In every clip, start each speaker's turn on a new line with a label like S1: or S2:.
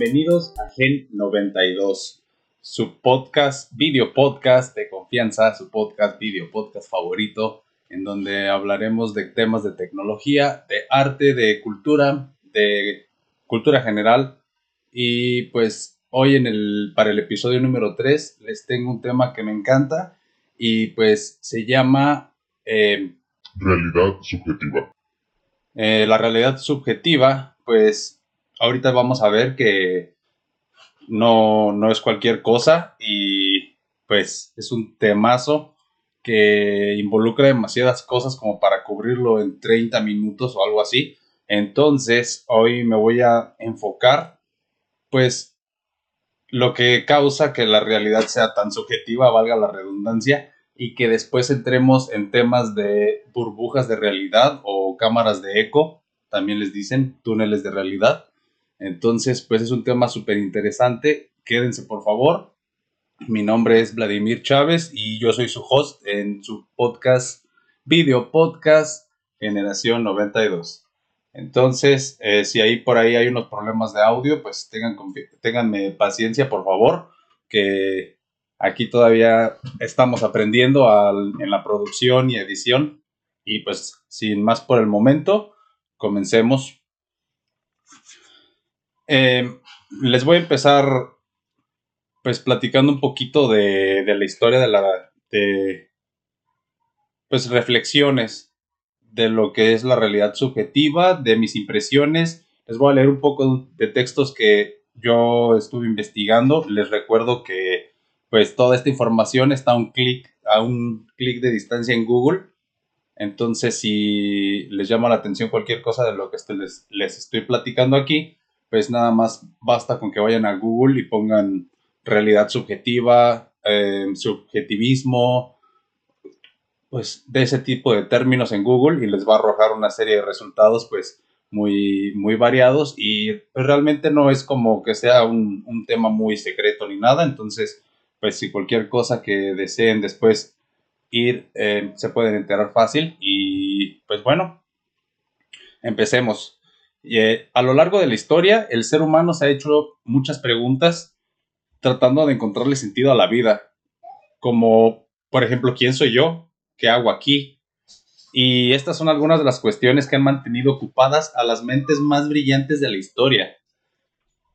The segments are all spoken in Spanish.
S1: Bienvenidos a Gen 92, su podcast, video podcast de confianza, su podcast, video podcast favorito, en donde hablaremos de temas de tecnología, de arte, de cultura, de cultura general. Y pues hoy en el, para el episodio número 3 les tengo un tema que me encanta y pues se llama...
S2: Eh, realidad subjetiva.
S1: Eh, la realidad subjetiva, pues ahorita vamos a ver que no, no es cualquier cosa y pues es un temazo que involucra demasiadas cosas como para cubrirlo en 30 minutos o algo así. Entonces, hoy me voy a enfocar, pues, lo que causa que la realidad sea tan subjetiva, valga la redundancia, y que después entremos en temas de burbujas de realidad o cámaras de eco, también les dicen túneles de realidad. Entonces, pues es un tema súper interesante. Quédense, por favor. Mi nombre es Vladimir Chávez y yo soy su host en su podcast, video podcast Generación 92. Entonces, eh, si ahí por ahí hay unos problemas de audio, pues tengan, tenganme paciencia, por favor, que aquí todavía estamos aprendiendo en la producción y edición. Y pues, sin más por el momento, comencemos. Eh, les voy a empezar pues platicando un poquito de, la historia de la de pues reflexiones de lo que es la realidad subjetiva, de mis impresiones. Les voy a leer un poco de textos que yo estuve investigando. Les recuerdo que pues toda esta información está a un clic a un clic de distancia en Google. Entonces, si les llama la atención cualquier cosa de lo que les, les estoy platicando aquí, pues nada más basta con que vayan a Google y pongan realidad subjetiva, eh, subjetivismo, pues de ese tipo de términos en Google y les va a arrojar una serie de resultados pues muy, muy variados y pues, realmente no es como que sea un, tema muy secreto ni nada, entonces pues si cualquier cosa que deseen después ir eh, se pueden enterar fácil y pues bueno, empecemos. Eh, a lo largo de la historia, el ser humano se ha hecho muchas preguntas tratando de encontrarle sentido a la vida. Como, por ejemplo, ¿quién soy yo? ¿Qué hago aquí? Y estas son algunas de las cuestiones que han mantenido ocupadas a las mentes más brillantes de la historia.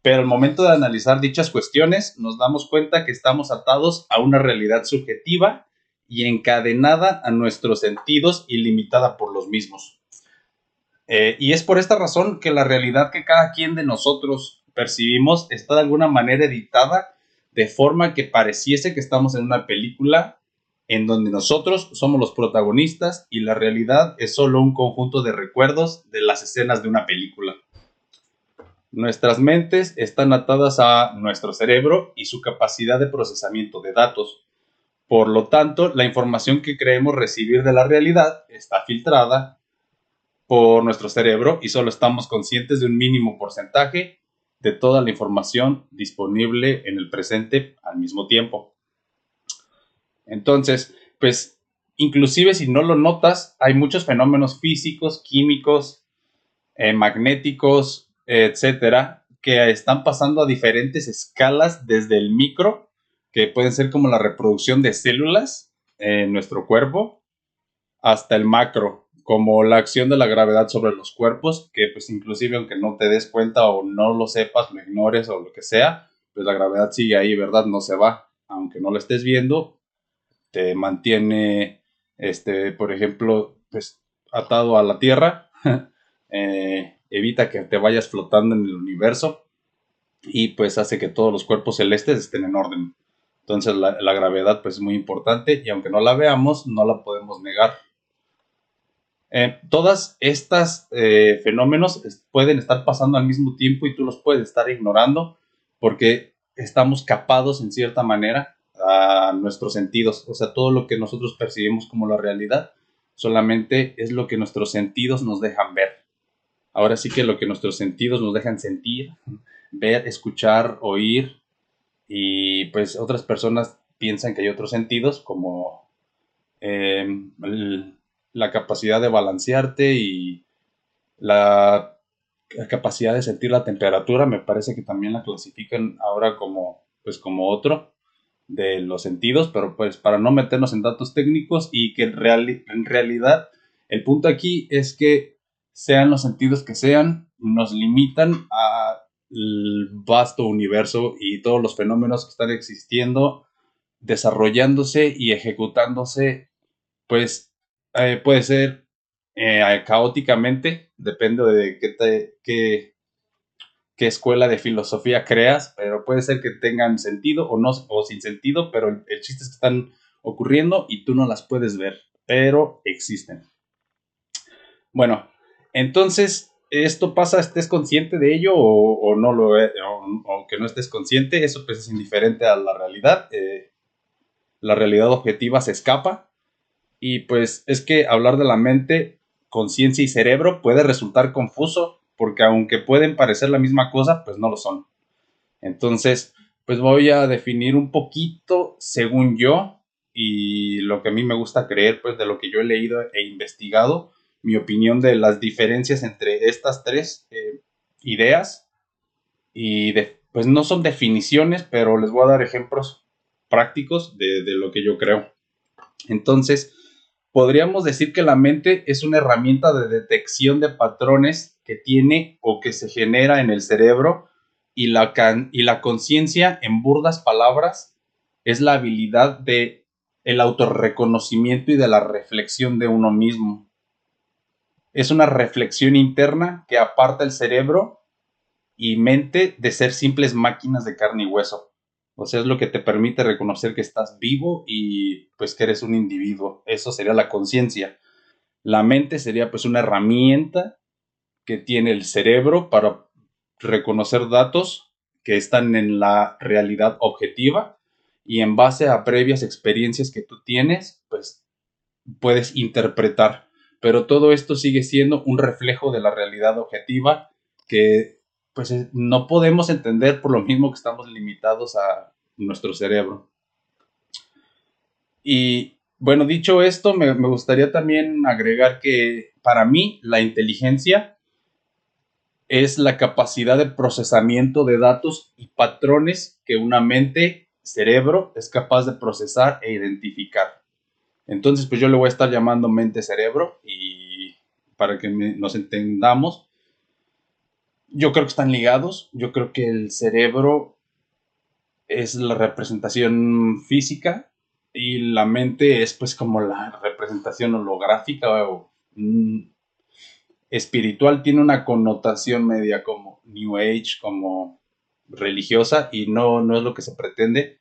S1: Pero al momento de analizar dichas cuestiones, nos damos cuenta que estamos atados a una realidad subjetiva y encadenada a nuestros sentidos y limitada por los mismos. Eh, y es por esta razón que la realidad que cada quien de nosotros percibimos está de alguna manera editada de forma que pareciese que estamos en una película en donde nosotros somos los protagonistas y la realidad es solo un conjunto de recuerdos de las escenas de una película. Nuestras mentes están atadas a nuestro cerebro y su capacidad de procesamiento de datos. Por lo tanto, la información que creemos recibir de la realidad está filtrada por nuestro cerebro y solo estamos conscientes de un mínimo porcentaje de toda la información disponible en el presente al mismo tiempo. Entonces, pues, inclusive si no lo notas, hay muchos fenómenos físicos, químicos, eh, magnéticos, etcétera, que están pasando a diferentes escalas desde el micro, que pueden ser como la reproducción de células en nuestro cuerpo, hasta el macro, como la acción de la gravedad sobre los cuerpos, que pues inclusive aunque no te des cuenta o no lo sepas, lo ignores o lo que sea, pues la gravedad sigue ahí, ¿verdad? No se va, aunque no lo estés viendo, te mantiene, este, por ejemplo, pues atado a la Tierra, eh, evita que te vayas flotando en el universo y pues hace que todos los cuerpos celestes estén en orden. Entonces la, la gravedad pues es muy importante y aunque no la veamos, no la podemos negar eh, todas estas eh, fenómenos pueden estar pasando al mismo tiempo y tú los puedes estar ignorando porque estamos capados en cierta manera a nuestros sentidos. O sea, todo lo que nosotros percibimos como la realidad solamente es lo que nuestros sentidos nos dejan ver. Ahora sí que lo que nuestros sentidos nos dejan sentir, ver, escuchar, oír y pues otras personas piensan que hay otros sentidos como eh, la capacidad de balancearte y la capacidad de sentir la temperatura, me parece que también la clasifican ahora como, pues como otro de los sentidos, pero pues para no meternos en datos técnicos y que en, en realidad el punto aquí es que sean los sentidos que sean, nos limitan al vasto universo y todos los fenómenos que están existiendo, desarrollándose y ejecutándose, pues eh, puede ser eh, caóticamente, depende de qué, qué, qué, escuela de filosofía creas, pero puede ser que tengan sentido o no, o sin sentido, pero el, el chiste es que están ocurriendo y tú no las puedes ver, pero existen. Bueno, entonces, esto pasa, estés consciente de ello o, no lo e, o, que no estés consciente, eso pues es indiferente a la realidad. Eh, la realidad objetiva se escapa. Y pues es que hablar de la mente, conciencia y cerebro puede resultar confuso, porque aunque pueden parecer la misma cosa, pues no lo son. Entonces, pues voy a definir un poquito, según yo, y lo que a mí me gusta creer, pues de lo que yo he leído e investigado, mi opinión de las diferencias entre estas tres eh, ideas. Y pues no son definiciones, pero les voy a dar ejemplos prácticos de, de lo que yo creo. Entonces, podríamos decir que la mente es una herramienta de detección de patrones que tiene o que se genera en el cerebro y la, la conciencia, en burdas palabras, es la habilidad de el autorreconocimiento y de la reflexión de uno mismo es una reflexión interna que aparta el cerebro y mente de ser simples máquinas de carne y hueso. O sea, es lo que te permite reconocer que estás vivo y pues que eres un individuo. Eso sería la conciencia. La mente sería pues una herramienta que tiene el cerebro para reconocer datos que están en la realidad objetiva y en base a previas experiencias que tú tienes, pues puedes interpretar pero todo esto sigue siendo un reflejo de la realidad objetiva que pues no podemos entender por lo mismo que estamos limitados a nuestro cerebro. Y bueno, dicho esto, me, me gustaría también agregar que para mí la inteligencia es la capacidad de procesamiento de datos y patrones que una mente, cerebro, es capaz de procesar e identificar. Entonces, pues yo le voy a estar llamando mente-cerebro y para que nos entendamos, yo creo que están ligados. Yo creo que el cerebro es la representación física y la mente es pues como la representación holográfica o mm, espiritual. Tiene una connotación media como New Age, como religiosa y no, no es lo que se pretende.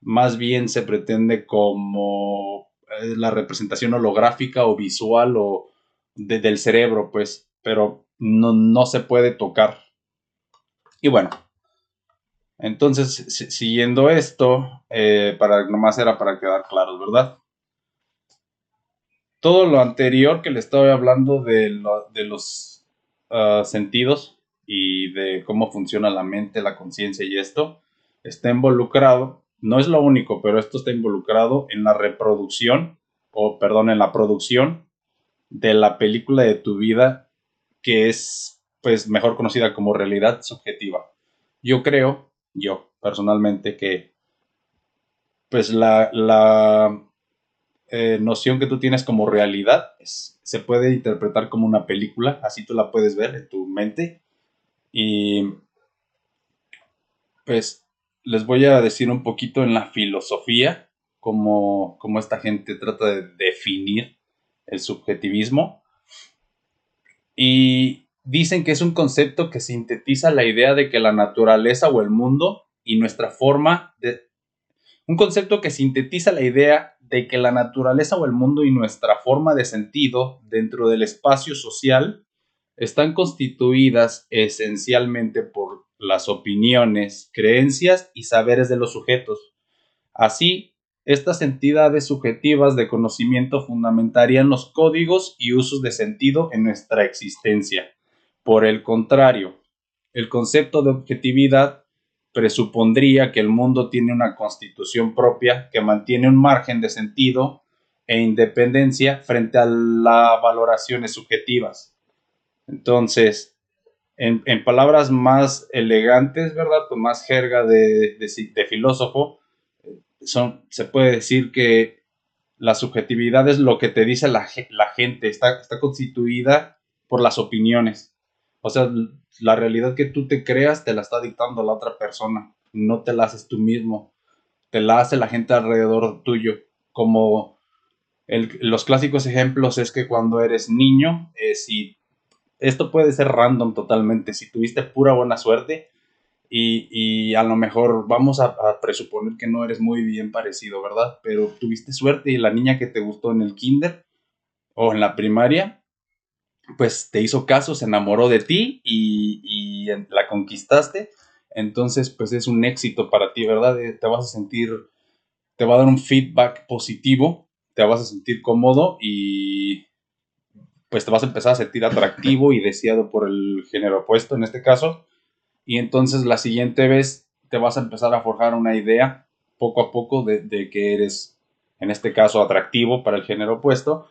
S1: Más bien se pretende como la representación holográfica o visual o del cerebro, pues, pero no, no se puede tocar. Y bueno, entonces, siguiendo esto, eh, para nomás era para quedar claros, ¿verdad? Todo lo anterior que le estaba hablando de, de los ah, sentidos y de cómo funciona la mente, la conciencia y esto, está involucrado no es lo único, pero esto está involucrado en la reproducción, o perdón, en la producción de la película de tu vida que es pues mejor conocida como realidad subjetiva. Yo creo, yo personalmente, que pues la, la eh, noción que tú tienes como realidad se puede interpretar como una película, así tú la puedes ver en tu mente. Y pues les voy a decir un poquito en la filosofía, cómo, esta gente trata de definir el subjetivismo. Y dicen que es un concepto que sintetiza la idea de que la naturaleza o el mundo y nuestra forma de... Un concepto que sintetiza la idea de que la naturaleza o el mundo y nuestra forma de sentido dentro del espacio social están constituidas esencialmente por las opiniones, creencias y saberes de los sujetos. Así, estas entidades subjetivas de conocimiento fundamentarían los códigos y usos de sentido en nuestra existencia. Por el contrario, el concepto de objetividad presupondría que el mundo tiene una constitución propia que mantiene un margen de sentido e independencia frente a las valoraciones subjetivas. Entonces, en, palabras más elegantes, ¿verdad? Con más jerga de, de, filósofo, son, se puede decir que la subjetividad es lo que te dice la, la gente, está, está constituida por las opiniones. O sea, la realidad que tú te creas te la está dictando la otra persona, no te la haces tú mismo, te la hace la gente alrededor tuyo. Como los clásicos ejemplos es que cuando eres niño, eh, si esto puede ser random totalmente, si tuviste pura buena suerte y, a lo mejor vamos a, a, presuponer que no eres muy bien parecido, ¿verdad? Pero tuviste suerte y la niña que te gustó en el kinder o en la primaria pues te hizo caso, se enamoró de ti y, la conquistaste. Entonces, pues es un éxito para ti, ¿verdad? Eh, te vas a sentir, te va a dar un feedback positivo, te vas a sentir cómodo y pues te vas a empezar a sentir atractivo y deseado por el género opuesto en este caso. Y entonces la siguiente vez te vas a empezar a forjar una idea poco a poco de, que eres, en este caso, atractivo para el género opuesto.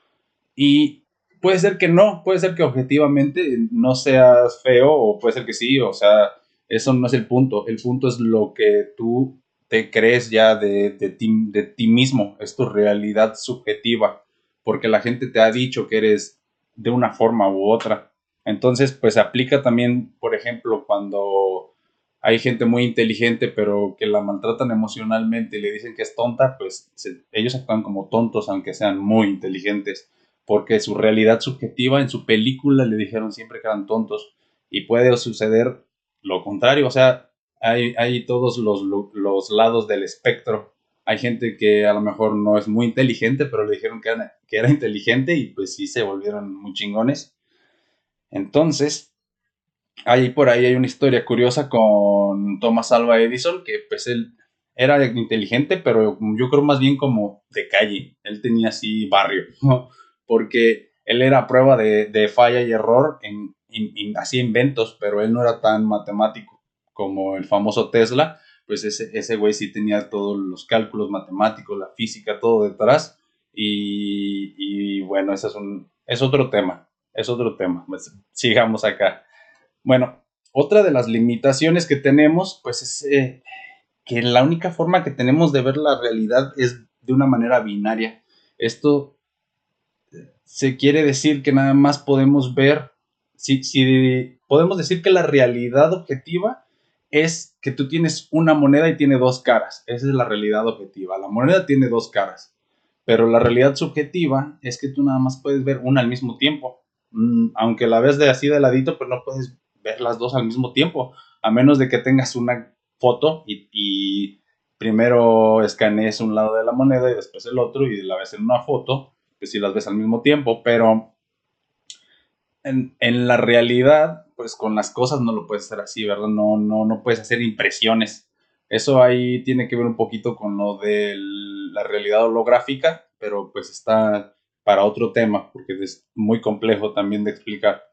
S1: Y puede ser que no, puede ser que objetivamente no seas feo o puede ser que sí, o sea, eso no es el punto, el punto es lo que tú te crees ya de, de, ti, de ti mismo, es tu realidad subjetiva, porque la gente te ha dicho que eres de una forma u otra. Entonces, pues aplica también, por ejemplo, cuando hay gente muy inteligente, pero que la maltratan emocionalmente y le dicen que es tonta, pues ellos actúan como tontos, aunque sean muy inteligentes porque su realidad subjetiva en su película le dijeron siempre que eran tontos y puede suceder lo contrario, o sea, hay, hay todos los, los, lados del espectro. Hay gente que a lo mejor no es muy inteligente, pero le dijeron que era, que era inteligente y pues sí se volvieron muy chingones. Entonces, ahí por ahí hay una historia curiosa con Thomas Alva Edison, que pues él era inteligente, pero yo creo más bien como de calle. Él tenía así barrio. ¿no? porque él era prueba de, falla y error en, así inventos, pero él no era tan matemático como el famoso Tesla, pues ese, ese güey sí tenía todos los cálculos matemáticos, la física, todo detrás, y, bueno, ese es, un, es otro tema, es otro tema, pues, sigamos acá. Bueno, otra de las limitaciones que tenemos, pues es eh, que la única forma que tenemos de ver la realidad es de una manera binaria. Esto se quiere decir que nada más podemos ver, si, si podemos decir que la realidad objetiva es que tú tienes una moneda y tiene dos caras. Esa es la realidad objetiva. La moneda tiene dos caras. Pero la realidad subjetiva es que tú nada más puedes ver una al mismo tiempo. Mm, aunque la ves de así de ladito, pero no puedes ver las dos al mismo tiempo. A menos de que tengas una foto y, y primero escanees un lado de la moneda y después el otro y la ves en una foto pues si las ves al mismo tiempo, pero en, la realidad, pues con las cosas no lo puedes hacer así, ¿verdad? No, no, no puedes hacer impresiones. Eso ahí tiene que ver un poquito con lo de la realidad holográfica, pero pues está para otro tema, porque es muy complejo también de explicar.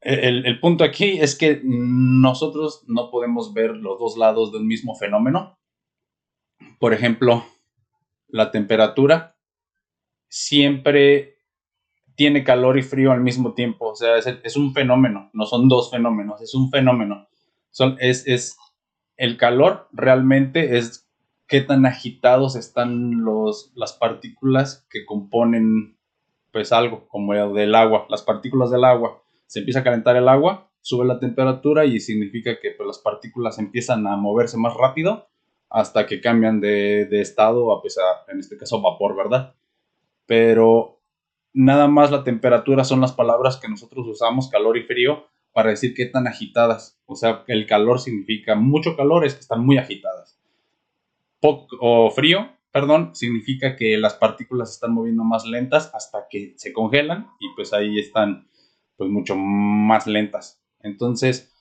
S1: El, el, punto aquí es que nosotros no podemos ver los dos lados de un mismo fenómeno. Por ejemplo, la temperatura siempre tiene calor y frío al mismo tiempo. O sea, es, un fenómeno, no son dos fenómenos, es un fenómeno. Son, es, es, el calor realmente es qué tan agitados están los, las partículas que componen pues algo, como el del agua, las partículas del agua. Se empieza a calentar el agua, sube la temperatura y significa que pues, las partículas empiezan a moverse más rápido hasta que cambian de, de estado a, pesar, en este caso, vapor, ¿verdad? pero nada más la temperatura son las palabras que nosotros usamos, calor y frío, para decir qué tan agitadas. O sea, el calor significa mucho calor, es que están muy agitadas. Poco, o frío, perdón, significa que las partículas están moviendo más lentas hasta que se congelan y pues ahí están pues mucho más lentas. Entonces,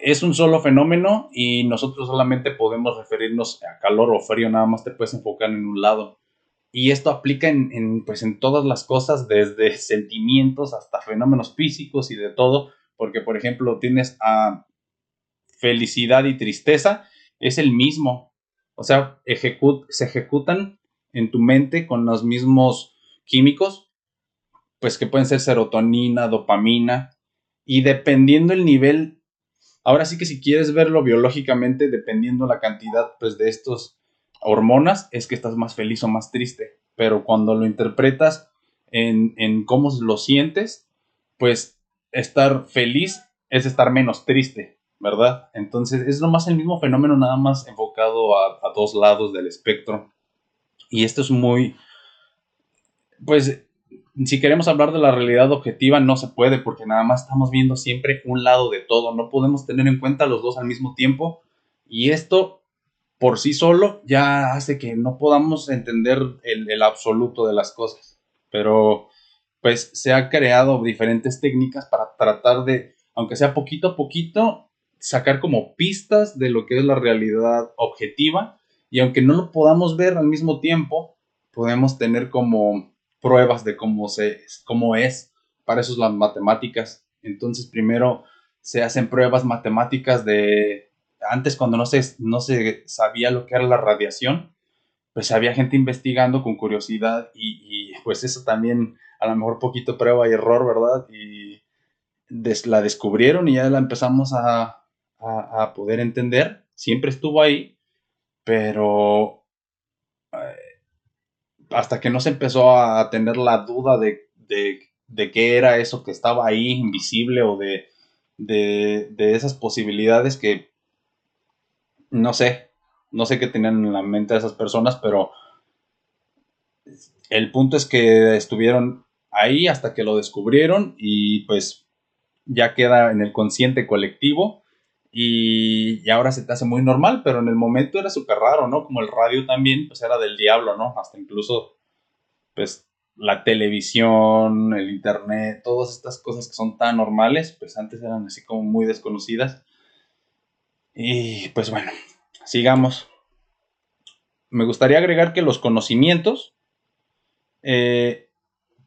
S1: es un solo fenómeno y nosotros solamente podemos referirnos a calor o frío, nada más te puedes enfocar en un lado. Y esto aplica en, pues en todas las cosas, desde sentimientos hasta fenómenos físicos y de todo, porque por ejemplo tienes a felicidad y tristeza, es el mismo. O sea, se ejecutan en tu mente con los mismos químicos, pues que pueden ser serotonina, dopamina, Y dependiendo el nivel, ahora sí que si quieres verlo biológicamente, dependiendo la cantidad pues, de estos hormonas, es que estás más feliz o más triste. Pero cuando lo interpretas en, en cómo lo sientes, pues estar feliz es estar menos triste, ¿verdad? Entonces es nomás el mismo fenómeno, nada más enfocado a, a dos lados del espectro. Y esto es muy, pues si queremos hablar de la realidad objetiva, no se puede porque nada más estamos viendo siempre un lado de todo. No podemos tener en cuenta los dos al mismo tiempo. Y esto por sí solo ya hace que no podamos entender el, absoluto de las cosas. Pero pues se han creado diferentes técnicas para tratar de, aunque sea poquito a poquito, sacar como pistas de lo que es la realidad objetiva. Y aunque no lo podamos ver al mismo tiempo, podemos tener como pruebas de cómo, se, cómo es. Para eso es las matemáticas. Entonces, primero se hacen pruebas matemáticas de... Antes, cuando no se, no se sabía lo que era la radiación, pues había gente investigando con curiosidad y, pues eso también, a lo mejor poquito prueba y error, ¿verdad? Y la descubrieron y ya la empezamos a, a poder entender. Siempre estuvo ahí, pero eh, hasta que no se empezó a tener la duda de, de, qué era eso que estaba ahí invisible o de, de, esas posibilidades que no sé, no sé qué tenían en la mente esas personas, pero el punto es que estuvieron ahí hasta que lo descubrieron y pues ya queda en el consciente colectivo y, ahora se te hace muy normal, pero en el momento era súper raro, ¿no? Como el radio también, pues era del diablo, ¿no? Hasta incluso, pues, la televisión, el internet, todas estas cosas que son tan normales, pues antes eran así como muy desconocidas. Y pues bueno, sigamos. Me gustaría agregar que los conocimientos, eh,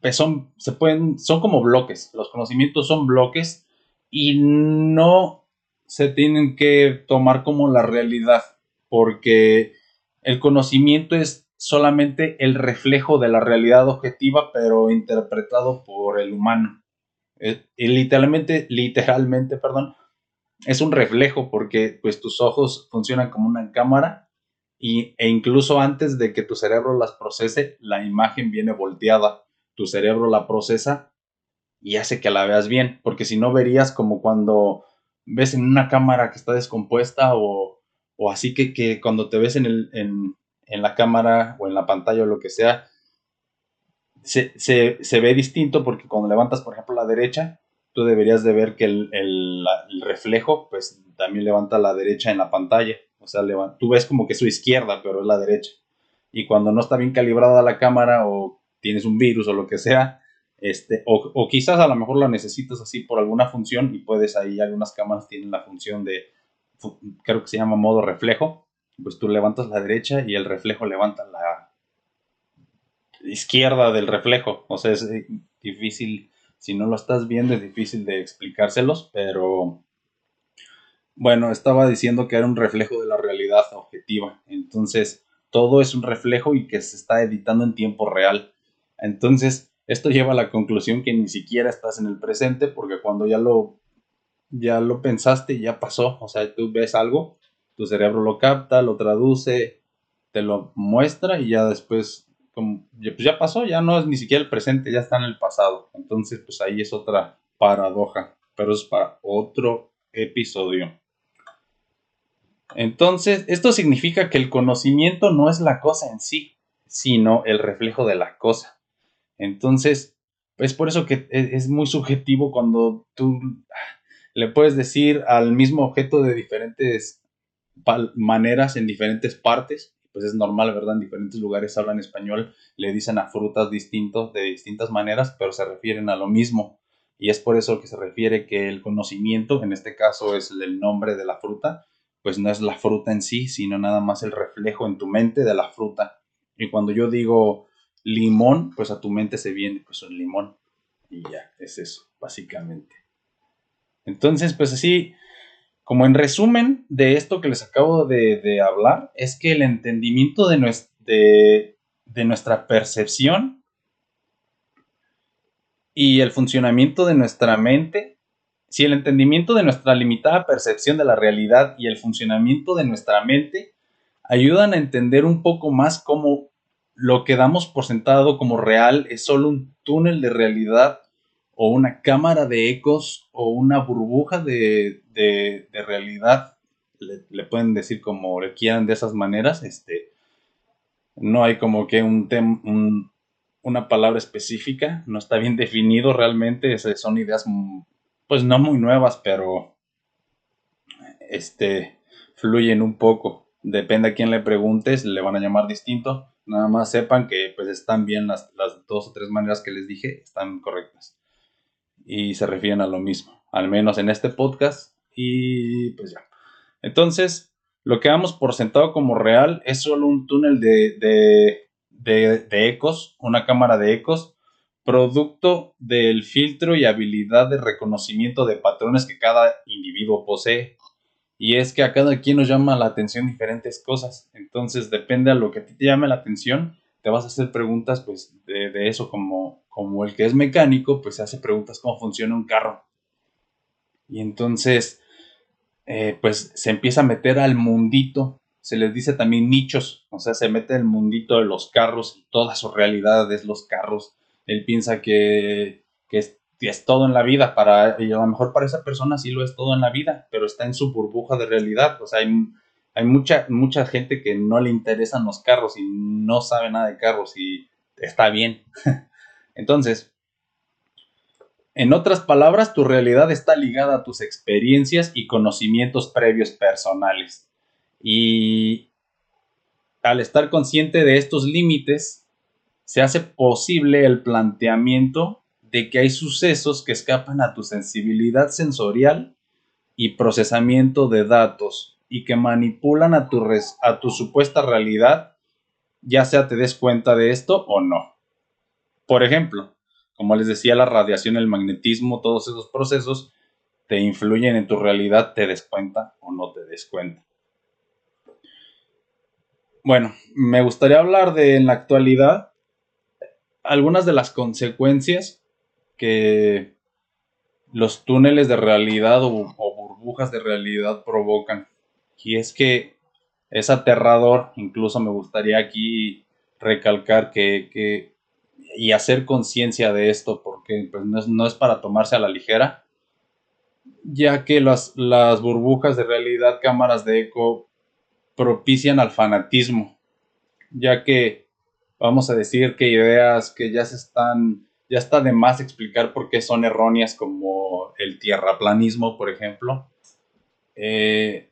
S1: pues son, se pueden, son como bloques. Los conocimientos son bloques y no se tienen que tomar como la realidad, porque el conocimiento es solamente el reflejo de la realidad objetiva, pero interpretado por el humano. Eh, y literalmente, literalmente, perdón, es un reflejo porque pues tus ojos funcionan como una cámara y, e incluso antes de que tu cerebro las procese, la imagen viene volteada. Tu cerebro la procesa y hace que la veas bien, porque si no verías como cuando ves en una cámara que está descompuesta o, así que, cuando te ves en, el, en, la cámara o en la pantalla o lo que sea, se, ve distinto porque cuando levantas, por ejemplo, la derecha, tú deberías de ver que el, reflejo, pues también levanta la derecha en la pantalla. O sea, tú ves como que es su izquierda, pero es la derecha. Y cuando no está bien calibrada la cámara o tienes un virus o lo que sea, este, o, quizás a lo mejor la necesitas así por alguna función y puedes ahí, algunas cámaras tienen la función de, creo que se llama modo reflejo, pues tú levantas la derecha y el reflejo levanta la izquierda del reflejo. O sea, es eh, difícil, si no lo estás viendo es difícil de explicárselos, pero bueno, estaba diciendo que era un reflejo de la realidad objetiva. Entonces, todo es un reflejo y que se está editando en tiempo real. Entonces, esto lleva a la conclusión que ni siquiera estás en el presente porque cuando ya lo, ya lo pensaste, ya pasó. O sea, tú ves algo, tu cerebro lo capta, lo traduce, te lo muestra y ya después, pues ya pasó, ya no es ni siquiera el presente, ya está en el pasado. Entonces, pues ahí es otra paradoja, pero es para otro episodio. Entonces, esto significa que el conocimiento no es la cosa en sí, sino el reflejo de la cosa. Entonces, es por eso que e, es muy subjetivo cuando tú le puedes decir al mismo objeto de diferentes maneras en diferentes partes. Pues es normal, ¿verdad? En diferentes lugares hablan español, le dicen a frutas distintos de distintas maneras, pero se refieren a lo mismo. Y es por eso que se refiere que el conocimiento, en este caso es el nombre de la fruta, pues no es la fruta en sí, sino nada más el reflejo en tu mente de la fruta. Y cuando yo digo limón, pues a tu mente se viene pues un limón. Y ya, es eso, básicamente. Entonces, pues así, como en resumen de esto que les acabo de, hablar, es que el entendimiento de, de nuestra percepción y el funcionamiento de nuestra mente si el entendimiento de nuestra limitada percepción de la realidad y el funcionamiento de nuestra mente ayudan a entender un poco más cómo lo que damos por sentado como real es solo un túnel de realidad o una cámara de ecos o una burbuja de, realidad, le, pueden decir como le quieran de esas maneras, este, no hay como que un, un una palabra específica, no está bien definido realmente, son ideas mm, pues no muy nuevas, pero este fluyen un poco. Depende a quién le preguntes, le van a llamar distinto. Nada más sepan que pues están bien las, las dos o tres maneras que les dije, están correctas. Y se refieren a lo mismo, al menos en este podcast. Y pues ya. Entonces, lo que damos por sentado como real es solo un túnel de de, ecos, una cámara de ecos, producto del filtro y habilidad de reconocimiento de patrones que cada individuo posee. Y es que a cada quien nos llama la atención diferentes cosas. Entonces, depende a lo que a ti te llame la atención, te vas a hacer preguntas pues de, eso, como, como el que es mecánico, pues se hace preguntas cómo funciona un carro. Y entonces, eh, pues se empieza a meter al mundito se les dice también nichos, o sea, se mete el mundito de los carros, toda su realidad es los carros. Él piensa que, es, es, todo en la vida, para, y a lo mejor para esa persona sí lo es todo en la vida, pero está en su burbuja de realidad. O sea, hay, hay mucha, mucha gente que no le interesan los carros y no sabe nada de carros y está bien. Entonces, en otras palabras, tu realidad está ligada a tus experiencias y conocimientos previos personales. Y al estar consciente de estos límites, se hace posible el planteamiento de que hay sucesos que escapan a tu sensibilidad sensorial y procesamiento de datos y que manipulan a tu, a tu supuesta realidad, ya sea te des cuenta de esto o no. Por ejemplo, como les decía, la radiación, el magnetismo, todos esos procesos te influyen en tu realidad, te des cuenta o no te des cuenta. Bueno, me gustaría hablar de en la actualidad algunas de las consecuencias que los túneles de realidad o, burbujas de realidad provocan. Y es que es aterrador, incluso me gustaría aquí recalcar que, y hacer conciencia de esto, porque pues, no, es, para tomarse a la ligera, ya que las, las burbujas de realidad, cámaras de eco, propician al fanatismo, ya que vamos a decir que ideas que ya se están, ya está de más explicar por qué son erróneas, como el tierraplanismo, por ejemplo, eh,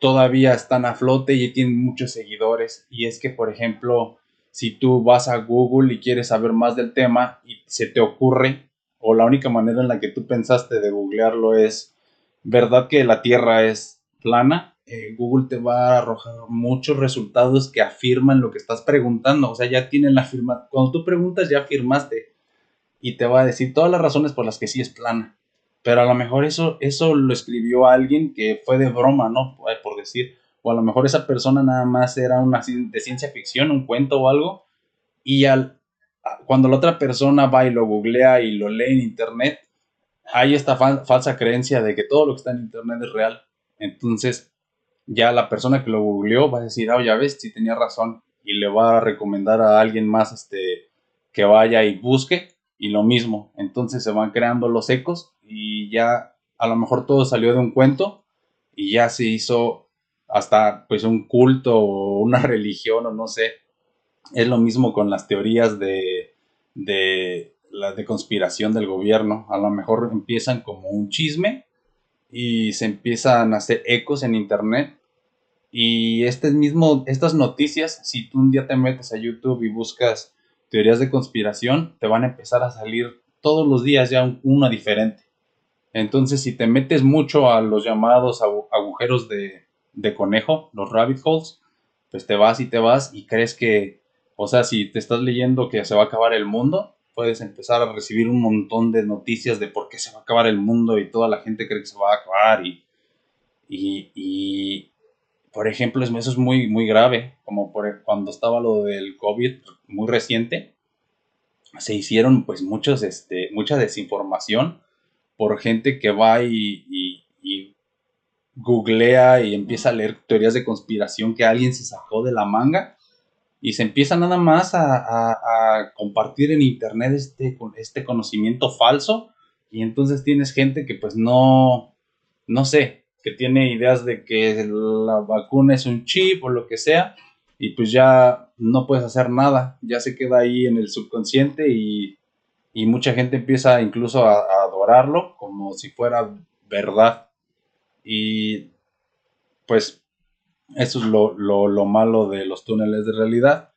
S1: todavía están a flote y tienen muchos seguidores. Y es que, por ejemplo, si tú vas a Google y quieres saber más del tema y se te ocurre, o la única manera en la que tú pensaste de googlearlo es, ¿verdad que la Tierra es plana? Eh, Google te va a arrojar muchos resultados que afirman lo que estás preguntando. O sea, ya tienen la firma. Cuando tú preguntas, ya firmaste. Y te va a decir todas las razones por las que sí es plana. Pero a lo mejor eso, eso lo escribió alguien que fue de broma, ¿no? Por decir. O a lo mejor esa persona nada más era una de ciencia ficción, un cuento o algo. Y al, cuando la otra persona va y lo googlea y lo lee en internet, hay esta falsa creencia de que todo lo que está en internet es real. Entonces, ya la persona que lo googleó va a decir, ah, ya ves, si tenía razón, y le va a recomendar a alguien más este, que vaya y busque, y lo mismo. Entonces se van creando los ecos y ya a lo mejor todo salió de un cuento y ya se hizo hasta pues un culto o una religión o no sé. Es lo mismo con las teorías de, de la de conspiración del gobierno. A lo mejor empiezan como un chisme y se empiezan a hacer ecos en internet y este mismo, estas noticias, si tú un día te metes a YouTube y buscas teorías de conspiración, te van a empezar a salir todos los días ya una diferente. Entonces, si te metes mucho a los llamados agujeros de, de conejo, los rabbit holes, pues te vas y te vas y crees que, o sea, si te estás leyendo que se va a acabar el mundo, puedes empezar a recibir un montón de noticias de por qué se va a acabar el mundo y toda la gente cree que se va a acabar y, y, por ejemplo, eso es muy, muy grave, como por cuando estaba lo del COVID muy reciente, se hicieron pues muchos, este, mucha desinformación por gente que va y, y, googlea y empieza a leer teorías de conspiración que alguien se sacó de la manga y se empieza nada más a, compartir en internet este, este conocimiento falso y entonces tienes gente que pues no, no sé, que tiene ideas de que la vacuna es un chip o lo que sea y pues ya no puedes hacer nada, ya se queda ahí en el subconsciente y, mucha gente empieza incluso a, adorarlo como si fuera verdad. Y pues eso es lo, lo, malo de los túneles de realidad.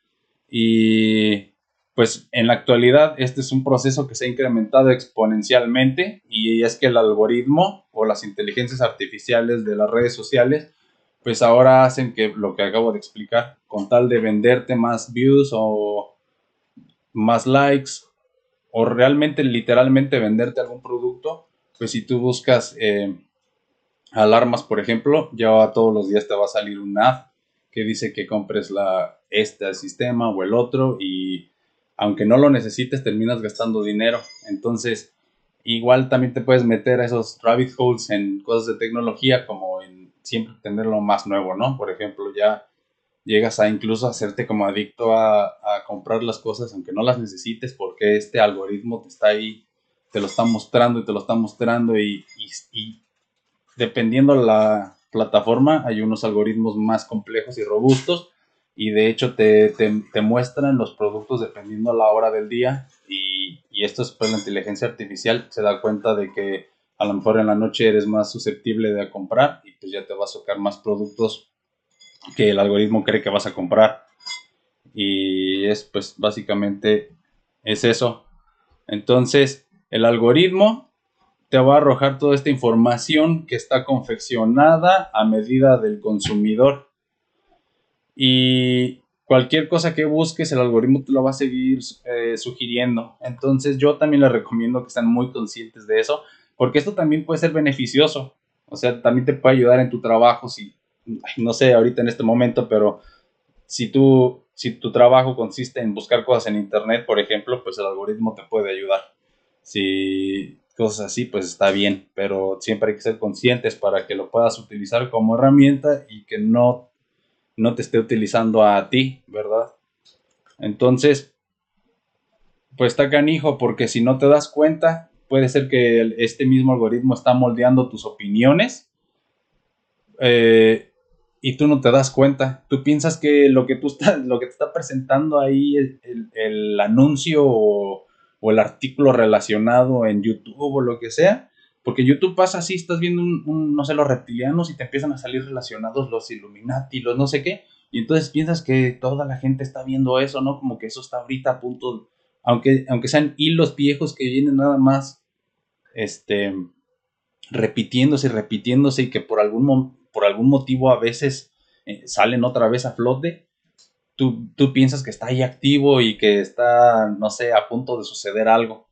S1: Y pues en la actualidad este es un proceso que se ha incrementado exponencialmente y es que el algoritmo o las inteligencias artificiales de las redes sociales pues ahora hacen que lo que acabo de explicar, con tal de venderte más views o más likes o realmente literalmente venderte algún producto, pues si tú buscas eh, alarmas, por ejemplo, ya todos los días te va a salir un ad que dice que compres la, este sistema o el otro y aunque no lo necesites terminas gastando dinero. Entonces, igual también te puedes meter a esos rabbit holes en cosas de tecnología como en siempre tener lo más nuevo, ¿no? Por ejemplo, ya llegas a incluso hacerte como adicto a, comprar las cosas aunque no las necesites porque este algoritmo te está ahí, te lo está mostrando y te lo está mostrando y, y, dependiendo la plataforma hay unos algoritmos más complejos y robustos y de hecho te, te, muestran los productos dependiendo la hora del día y, y esto es pues la inteligencia artificial se da cuenta de que a lo mejor en la noche eres más susceptible de comprar y pues ya te va a sacar más productos que el algoritmo cree que vas a comprar. Y es pues básicamente es eso. Entonces el algoritmo te va a arrojar toda esta información que está confeccionada a medida del consumidor. Y cualquier cosa que busques, el algoritmo te lo va a seguir eh, sugiriendo. Entonces yo también les recomiendo que estén muy conscientes de eso porque esto también puede ser beneficioso. O sea, también te puede ayudar en tu trabajo, si, no sé, ahorita en este momento, pero si tú, si tu trabajo consiste en buscar cosas en internet, por ejemplo, pues el algoritmo te puede ayudar. Si cosas así, pues está bien, pero siempre hay que ser conscientes para que lo puedas utilizar como herramienta y que no, no te esté utilizando a ti, ¿verdad? Entonces, pues está canijo, porque si no te das cuenta, puede ser que este mismo algoritmo está moldeando tus opiniones eh, y tú no te das cuenta. Tú piensas que lo que, tú está, lo que te está presentando ahí, el, anuncio o, el artículo relacionado en YouTube o lo que sea, porque YouTube pasa así, estás viendo un, no sé, los reptilianos y te empiezan a salir relacionados los Illuminati, los no sé qué, y entonces piensas que toda la gente está viendo eso, ¿no? Como que eso está ahorita a punto, aunque, aunque sean hilos viejos que vienen nada más este, repitiéndose y repitiéndose y que por algún, por algún motivo a veces eh, salen otra vez a flote, tú, tú piensas que está ahí activo y que está, no sé, a punto de suceder algo.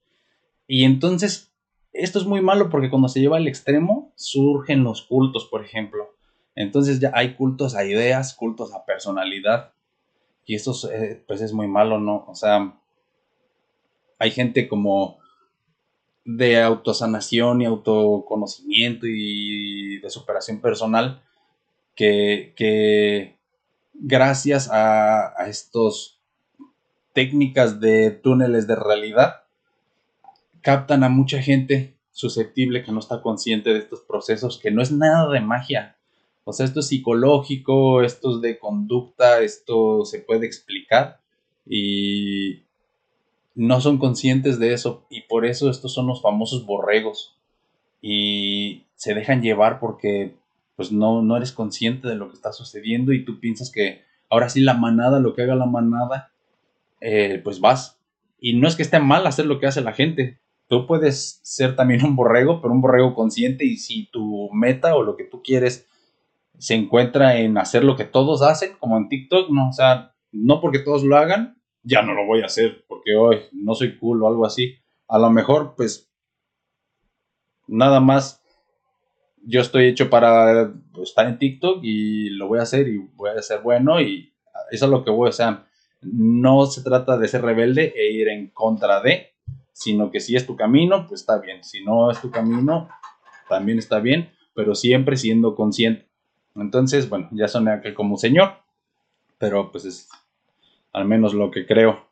S1: Y entonces, esto es muy malo porque cuando se lleva al extremo, surgen los cultos, por ejemplo. Entonces ya hay cultos a ideas, cultos a personalidad. Y esto eh, pues es muy malo, ¿no? O sea, hay gente como de autosanación y autoconocimiento y de superación personal que, gracias a, a estos técnicas de túneles de realidad captan a mucha gente susceptible que no está consciente de estos procesos, que no es nada de magia. O sea, esto es psicológico, esto es de conducta, esto se puede explicar y, no son conscientes de eso y por eso estos son los famosos borregos y se dejan llevar porque pues no, no eres consciente de lo que está sucediendo y tú piensas que ahora sí la manada, lo que haga la manada, eh, pues vas. Y no es que esté mal hacer lo que hace la gente. Tú puedes ser también un borrego, pero un borrego consciente y si tu meta o lo que tú quieres se encuentra en hacer lo que todos hacen, como en TikTok, no, o sea, no porque todos lo hagan, ya no lo voy a hacer porque hoy no soy cool o algo así. A lo mejor, pues, nada más yo estoy hecho para estar en TikTok y lo voy a hacer y voy a ser bueno y eso es lo que voy a hacer. No se trata de ser rebelde e ir en contra de, sino que si es tu camino, pues está bien. Si no es tu camino, también está bien, pero siempre siendo consciente. Entonces, bueno, ya soné aquel como señor, pero pues es al menos lo que creo.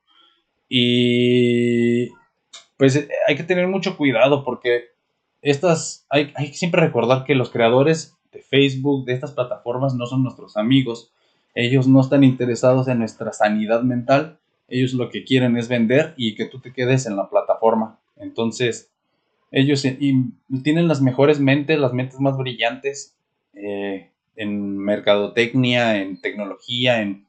S1: Y pues hay que tener mucho cuidado porque estas, hay, hay que siempre recordar que los creadores de Facebook, de estas plataformas, no son nuestros amigos. Ellos no están interesados en nuestra sanidad mental. Ellos lo que quieren es vender y que tú te quedes en la plataforma. Entonces, ellos tienen las mejores mentes, las mentes más brillantes eh, en mercadotecnia, en tecnología, en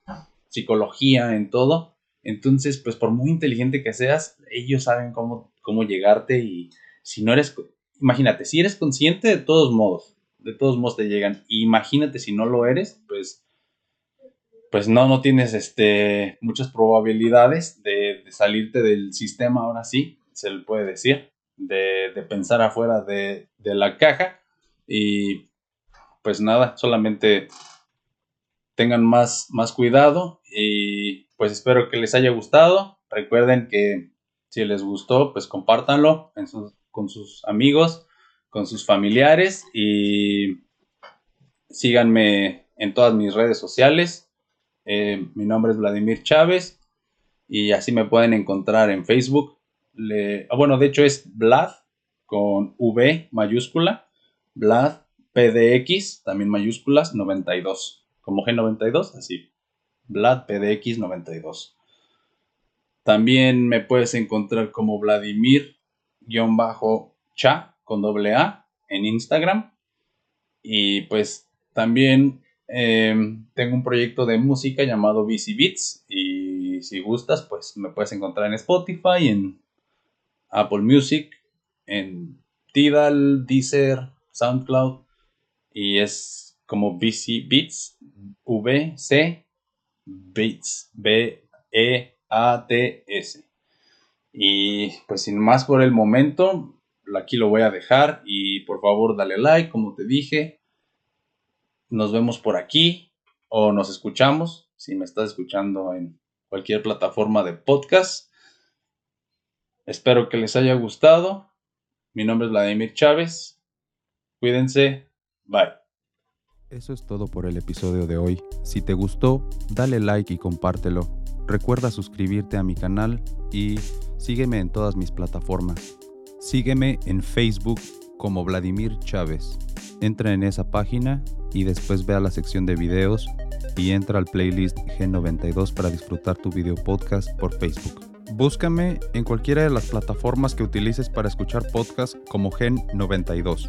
S1: psicología, en todo. Entonces, pues por muy inteligente que seas, ellos saben cómo, cómo llegarte y si no eres, imagínate, si eres consciente de todos modos, de todos modos te llegan. Imagínate si no lo eres, pues pues no, no tienes este, muchas probabilidades de, salirte del sistema, ahora sí, se le puede decir, de, pensar afuera de, de, la caja. Y pues nada, solamente tengan más, más cuidado y pues espero que les haya gustado. Recuerden que si les gustó, pues compártanlo con sus amigos, con sus familiares y síganme en todas mis redes sociales. Eh, mi nombre es Vladimir Chávez y así me pueden encontrar en Facebook. Ah, bueno, de hecho es Vlad con V mayúscula, Vlad PDX, también mayúsculas, 92, como G92, así, Vlad PDX 92. También me puedes encontrar como Vladimir-cha con doble A en Instagram. Y pues también em, tengo un proyecto de música llamado BC Beats. Y si gustas, pues me puedes encontrar en Spotify, en Apple Music, en Tidal, Deezer, SoundCloud. Y es como BC Beats, V, C, Beats. Y pues sin más por el momento, aquí lo voy a dejar y por favor dale like, como te dije. Nos vemos por aquí o nos escuchamos si me estás escuchando en cualquier plataforma de podcast. Espero que les haya gustado. Mi nombre es Vladimir Chávez. Cuídense. Bye.
S3: Eso es todo por el episodio de hoy. Si te gustó, dale like y compártelo. Recuerda suscribirte a mi canal y sígueme en todas mis plataformas. Sígueme en Facebook como Vladimir Chávez. Entra en esa página y después ve a la sección de videos y entra al playlist G92 para disfrutar tu video podcast por Facebook. Búscame en cualquiera de las plataformas que utilices para escuchar podcast como Gen92.